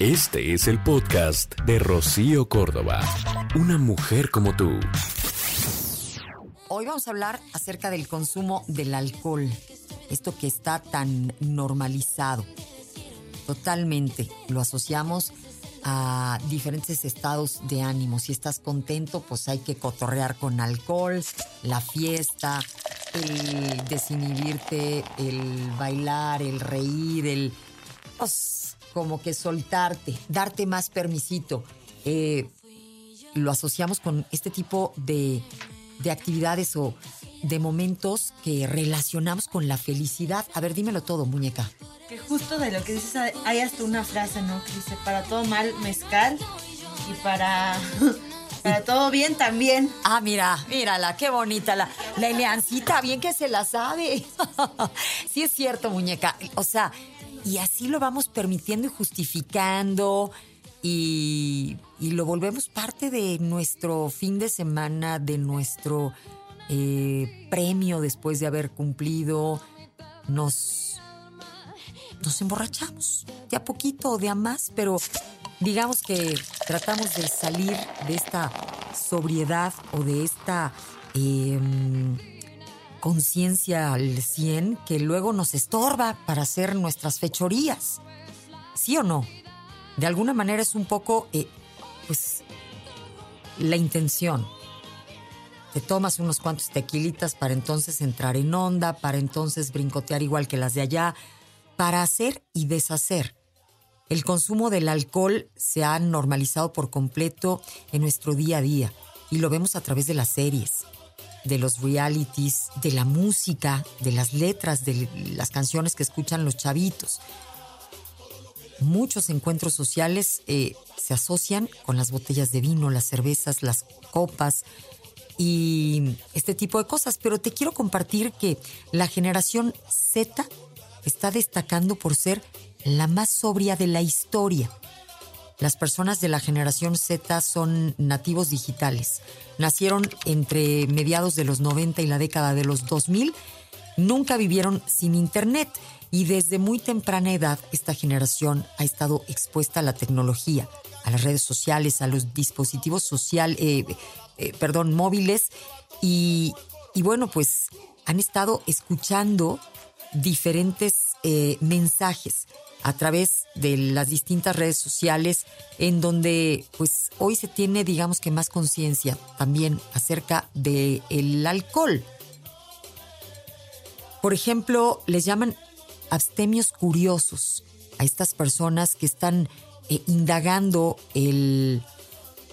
Este es el podcast de Rocío Córdoba. Una mujer como tú. Hoy vamos a hablar acerca del consumo del alcohol. Esto que está tan normalizado. Totalmente. Lo asociamos a diferentes estados de ánimo. Si estás contento, pues hay que cotorrear con alcohol, la fiesta, el desinhibirte, el bailar, el reír, el... Pues, como que soltarte, darte más permisito. Eh, lo asociamos con este tipo de, de actividades o de momentos que relacionamos con la felicidad. A ver, dímelo todo, muñeca. Que justo de lo que dices, hay hasta una frase, ¿no? Que dice, para todo mal, mezcal y para, para todo bien también. Ah, mira, mírala, qué bonita la, la Eleancita, bien que se la sabe. sí es cierto, muñeca. O sea, y así lo vamos permitiendo y justificando y, y lo volvemos parte de nuestro fin de semana, de nuestro eh, premio después de haber cumplido. Nos, nos emborrachamos, de a poquito o de a más, pero digamos que tratamos de salir de esta sobriedad o de esta... Em, conciencia al 100 que luego nos estorba para hacer nuestras fechorías. ¿Sí o no? De alguna manera es un poco, eh, pues, la intención. Te tomas unos cuantos tequilitas para entonces entrar en onda, para entonces brincotear igual que las de allá, para hacer y deshacer. El consumo del alcohol se ha normalizado por completo en nuestro día a día y lo vemos a través de las series de los realities, de la música, de las letras, de las canciones que escuchan los chavitos. Muchos encuentros sociales eh, se asocian con las botellas de vino, las cervezas, las copas y este tipo de cosas. Pero te quiero compartir que la generación Z está destacando por ser la más sobria de la historia. Las personas de la generación Z son nativos digitales. Nacieron entre mediados de los 90 y la década de los 2000. Nunca vivieron sin Internet y desde muy temprana edad esta generación ha estado expuesta a la tecnología, a las redes sociales, a los dispositivos social, eh, eh, perdón, móviles y, bueno, pues han estado escuchando diferentes eh, mensajes a través de las distintas redes sociales en donde pues hoy se tiene digamos que más conciencia también acerca del el alcohol. Por ejemplo, les llaman abstemios curiosos a estas personas que están eh, indagando el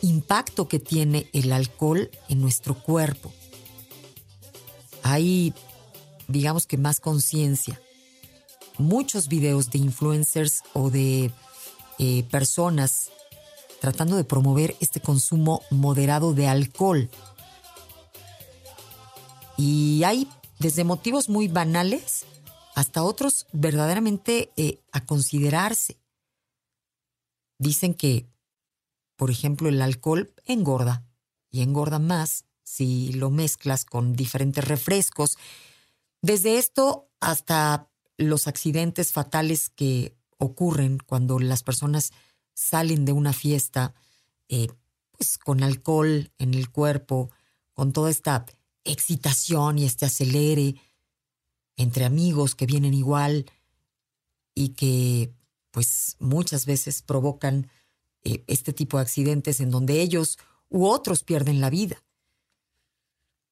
impacto que tiene el alcohol en nuestro cuerpo. Hay, digamos que más conciencia muchos videos de influencers o de eh, personas tratando de promover este consumo moderado de alcohol. Y hay desde motivos muy banales hasta otros verdaderamente eh, a considerarse. Dicen que, por ejemplo, el alcohol engorda y engorda más si lo mezclas con diferentes refrescos. Desde esto hasta los accidentes fatales que ocurren cuando las personas salen de una fiesta eh, pues con alcohol en el cuerpo, con toda esta excitación y este acelere entre amigos que vienen igual y que pues muchas veces provocan eh, este tipo de accidentes en donde ellos u otros pierden la vida.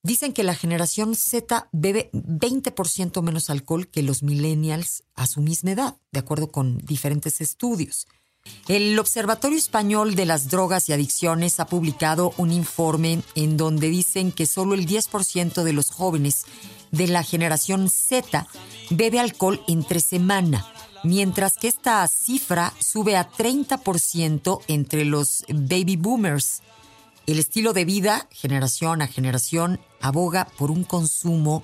Dicen que la generación Z bebe 20% menos alcohol que los millennials a su misma edad, de acuerdo con diferentes estudios. El Observatorio Español de las Drogas y Adicciones ha publicado un informe en donde dicen que solo el 10% de los jóvenes de la generación Z bebe alcohol entre semana, mientras que esta cifra sube a 30% entre los baby boomers. El estilo de vida, generación a generación, aboga por un consumo,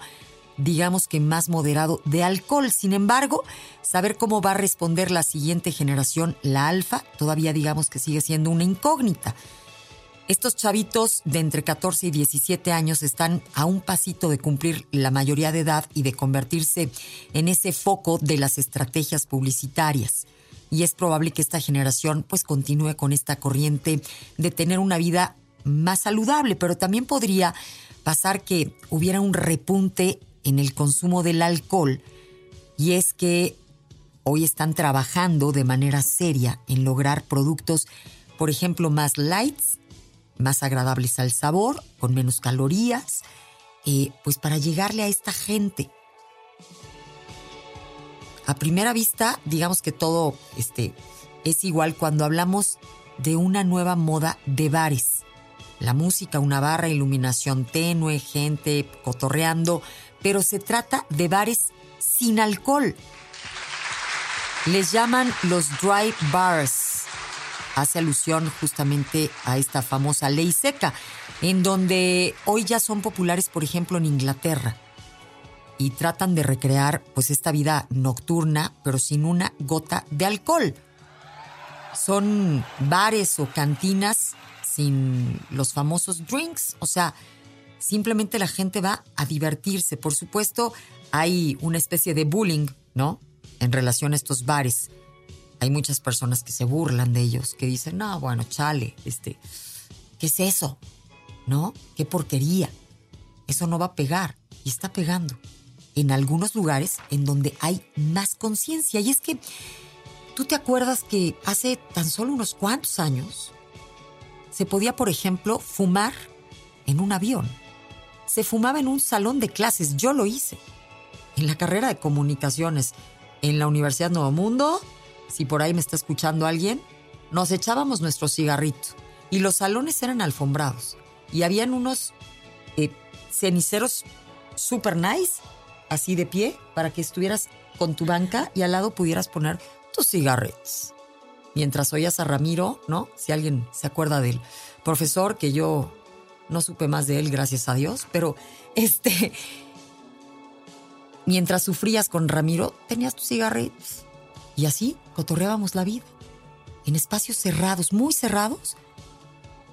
digamos que más moderado, de alcohol. Sin embargo, saber cómo va a responder la siguiente generación, la alfa, todavía digamos que sigue siendo una incógnita. Estos chavitos de entre 14 y 17 años están a un pasito de cumplir la mayoría de edad y de convertirse en ese foco de las estrategias publicitarias. y es probable que esta generación pues continúe con esta corriente de tener una vida más saludable, pero también podría pasar que hubiera un repunte en el consumo del alcohol y es que hoy están trabajando de manera seria en lograr productos, por ejemplo, más lights, más agradables al sabor, con menos calorías, eh, pues para llegarle a esta gente. A primera vista, digamos que todo este, es igual cuando hablamos de una nueva moda de bares. La música, una barra, iluminación tenue, gente cotorreando, pero se trata de bares sin alcohol. Les llaman los dry bars. Hace alusión justamente a esta famosa ley seca, en donde hoy ya son populares, por ejemplo, en Inglaterra. Y tratan de recrear pues esta vida nocturna, pero sin una gota de alcohol. Son bares o cantinas sin los famosos drinks, o sea, simplemente la gente va a divertirse. Por supuesto, hay una especie de bullying, ¿no? En relación a estos bares. Hay muchas personas que se burlan de ellos, que dicen, no, bueno, chale, este, ¿qué es eso? ¿No? ¿Qué porquería? Eso no va a pegar y está pegando. En algunos lugares en donde hay más conciencia. Y es que, ¿tú te acuerdas que hace tan solo unos cuantos años se podía, por ejemplo, fumar en un avión? Se fumaba en un salón de clases, yo lo hice en la carrera de comunicaciones en la Universidad Nuevo Mundo, si por ahí me está escuchando alguien, nos echábamos nuestro cigarrito y los salones eran alfombrados y habían unos eh, ceniceros super nice, así de pie, para que estuvieras con tu banca y al lado pudieras poner tus cigarretos. Mientras oías a Ramiro, ¿no? Si alguien se acuerda del profesor, que yo no supe más de él, gracias a Dios, pero este, Mientras sufrías con Ramiro, tenías tus cigarritos. Y así cotorreábamos la vida. En espacios cerrados, muy cerrados,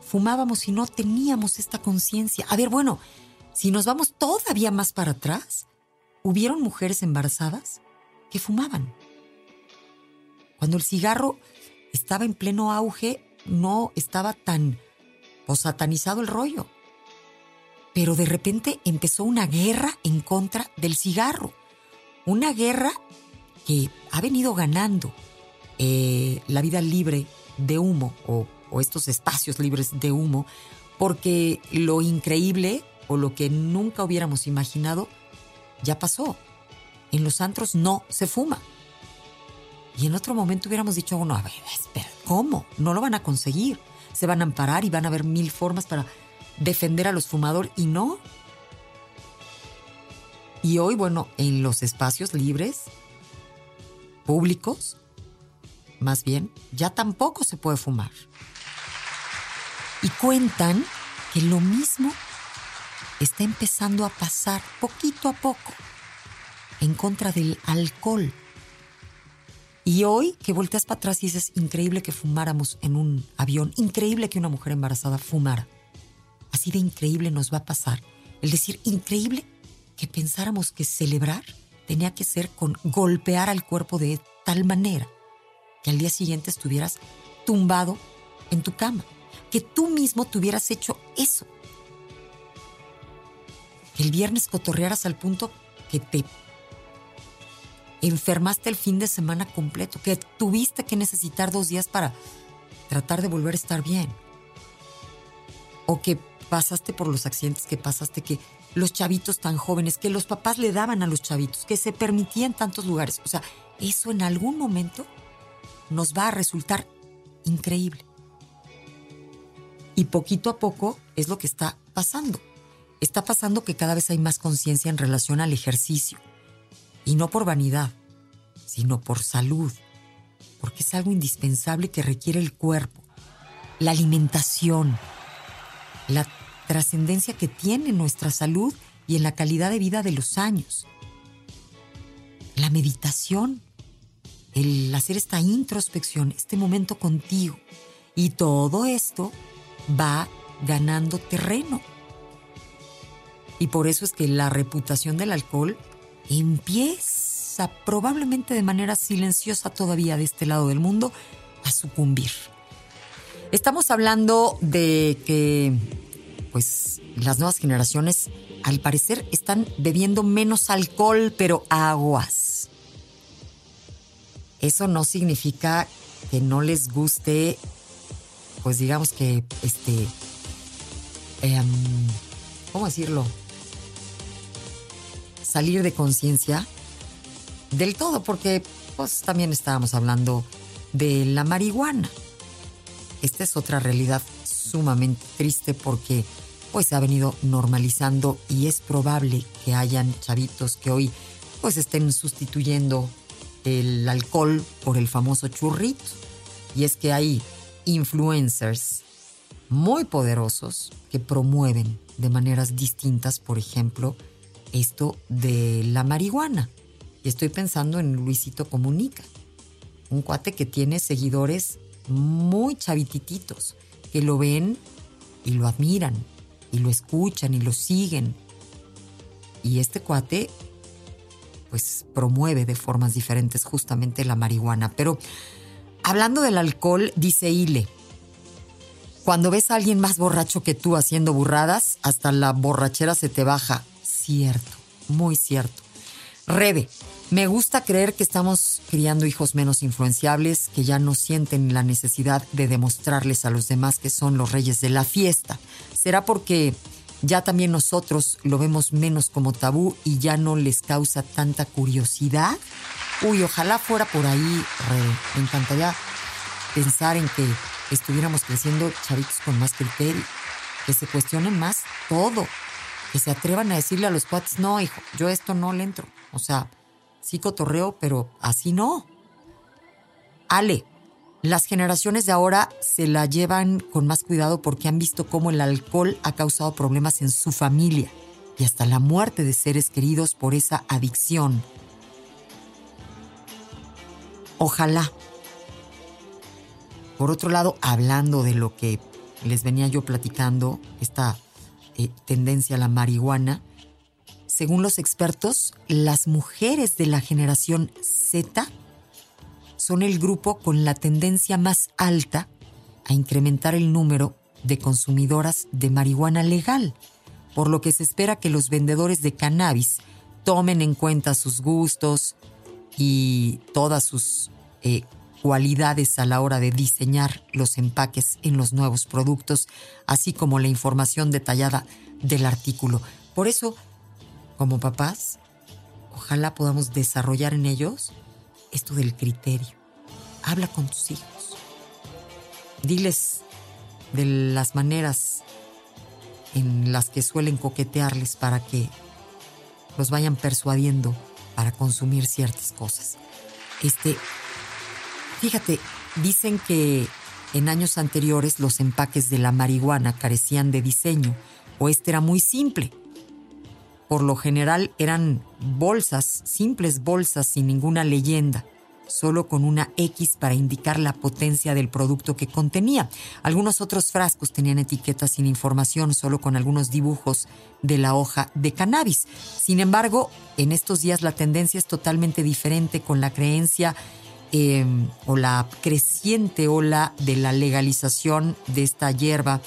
fumábamos y no teníamos esta conciencia. A ver, bueno, si nos vamos todavía más para atrás, hubieron mujeres embarazadas que fumaban. Cuando el cigarro estaba en pleno auge, no estaba tan satanizado el rollo pero de repente empezó una guerra en contra del cigarro. Una guerra que ha venido ganando eh, la vida libre de humo o, o estos espacios libres de humo, porque lo increíble o lo que nunca hubiéramos imaginado ya pasó. En los antros no se fuma. Y en otro momento hubiéramos dicho, bueno, a ver, ¿cómo? No lo van a conseguir. Se van a amparar y van a haber mil formas para defender a los fumadores y no. Y hoy, bueno, en los espacios libres, públicos, más bien, ya tampoco se puede fumar. Y cuentan que lo mismo está empezando a pasar poquito a poco en contra del alcohol. Y hoy que volteas para atrás y dices, increíble que fumáramos en un avión, increíble que una mujer embarazada fumara así de increíble nos va a pasar. El decir increíble que pensáramos que celebrar tenía que ser con golpear al cuerpo de tal manera que al día siguiente estuvieras tumbado en tu cama, que tú mismo te hubieras hecho eso. Que el viernes cotorrearas al punto que te enfermaste el fin de semana completo, que tuviste que necesitar dos días para tratar de volver a estar bien. O que pasaste por los accidentes que pasaste, que los chavitos tan jóvenes, que los papás le daban a los chavitos, que se permitía en tantos lugares. O sea, eso en algún momento nos va a resultar increíble. Y poquito a poco es lo que está pasando. Está pasando que cada vez hay más conciencia en relación al ejercicio. Y no por vanidad, sino por salud. Porque es algo indispensable que requiere el cuerpo. La alimentación, la trascendencia que tiene en nuestra salud y en la calidad de vida de los años. La meditación, el hacer esta introspección, este momento contigo. Y todo esto va ganando terreno. Y por eso es que la reputación del alcohol empieza probablemente de manera silenciosa todavía de este lado del mundo a sucumbir. Estamos hablando de que pues las nuevas generaciones al parecer están bebiendo menos alcohol, pero aguas. Eso no significa que no les guste, pues digamos que, este, em, ¿cómo decirlo? Salir de conciencia del todo, porque pues también estábamos hablando de la marihuana. Esta es otra realidad sumamente triste porque pues se ha venido normalizando y es probable que hayan chavitos que hoy pues estén sustituyendo el alcohol por el famoso churrito. Y es que hay influencers muy poderosos que promueven de maneras distintas, por ejemplo, esto de la marihuana. Y estoy pensando en Luisito Comunica, un cuate que tiene seguidores muy chavitititos, que lo ven y lo admiran, y lo escuchan y lo siguen. Y este cuate, pues promueve de formas diferentes justamente la marihuana. Pero hablando del alcohol, dice Ile, cuando ves a alguien más borracho que tú haciendo burradas, hasta la borrachera se te baja. Cierto, muy cierto. Rebe, me gusta creer que estamos criando hijos menos influenciables, que ya no sienten la necesidad de demostrarles a los demás que son los reyes de la fiesta. ¿Será porque ya también nosotros lo vemos menos como tabú y ya no les causa tanta curiosidad? Uy, ojalá fuera por ahí, Rebe. Me encantaría pensar en que estuviéramos creciendo chavitos con más criterio, que se cuestionen más todo, que se atrevan a decirle a los cuates, no, hijo, yo esto no le entro. O sea, sí cotorreo, pero así no. Ale, las generaciones de ahora se la llevan con más cuidado porque han visto cómo el alcohol ha causado problemas en su familia y hasta la muerte de seres queridos por esa adicción. Ojalá. Por otro lado, hablando de lo que les venía yo platicando, esta eh, tendencia a la marihuana, según los expertos, las mujeres de la generación Z son el grupo con la tendencia más alta a incrementar el número de consumidoras de marihuana legal, por lo que se espera que los vendedores de cannabis tomen en cuenta sus gustos y todas sus eh, cualidades a la hora de diseñar los empaques en los nuevos productos, así como la información detallada del artículo. Por eso, como papás, ojalá podamos desarrollar en ellos esto del criterio. Habla con tus hijos. Diles de las maneras en las que suelen coquetearles para que los vayan persuadiendo para consumir ciertas cosas. Este, fíjate, dicen que en años anteriores los empaques de la marihuana carecían de diseño o este era muy simple por lo general eran bolsas, simples bolsas sin ninguna leyenda, solo con una X para indicar la potencia del producto que contenía. Algunos otros frascos tenían etiquetas sin información, solo con algunos dibujos de la hoja de cannabis. Sin embargo, en estos días la tendencia es totalmente diferente con la creencia em, o la creciente ola de la legalización de esta hierba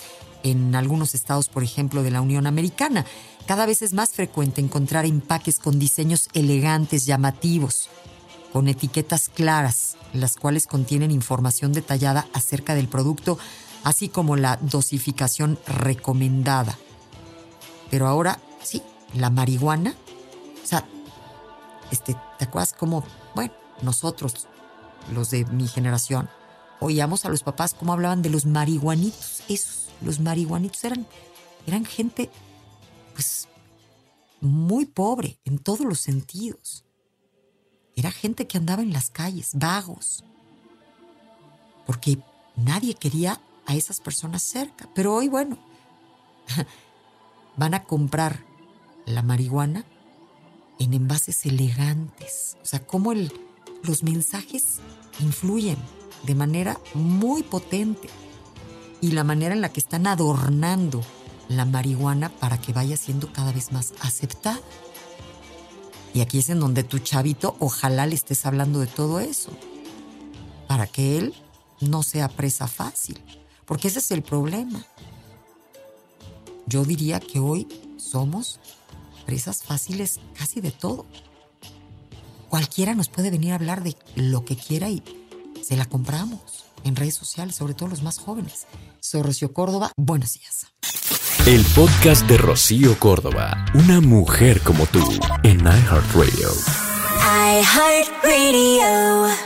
en algunos estados, por ejemplo, de la Unión Americana. Cada vez es más frecuente encontrar empaques con diseños elegantes, llamativos, con etiquetas claras, las cuales contienen información detallada acerca del producto, así como la dosificación recomendada. Pero ahora, sí, la marihuana, o sea, este, ¿te acuerdas cómo, bueno, nosotros, los de mi generación, oíamos a los papás cómo hablaban de los marihuanitos, esos, los marihuanitos eran, eran gente pues muy pobre en todos los sentidos. Era gente que andaba en las calles, vagos, porque nadie quería a esas personas cerca. Pero hoy, bueno, van a comprar la marihuana en envases elegantes. O sea, cómo el, los mensajes influyen de manera muy potente y la manera en la que están adornando la marihuana para que vaya siendo cada vez más aceptada. Y aquí es en donde tu chavito, ojalá le estés hablando de todo eso, para que él no sea presa fácil, porque ese es el problema. Yo diría que hoy somos presas fáciles casi de todo. Cualquiera nos puede venir a hablar de lo que quiera y se la compramos en redes sociales, sobre todo los más jóvenes. Soy Rocío Córdoba, buenos días. El podcast de Rocío Córdoba, una mujer como tú, en iHeartRadio. iHeartRadio.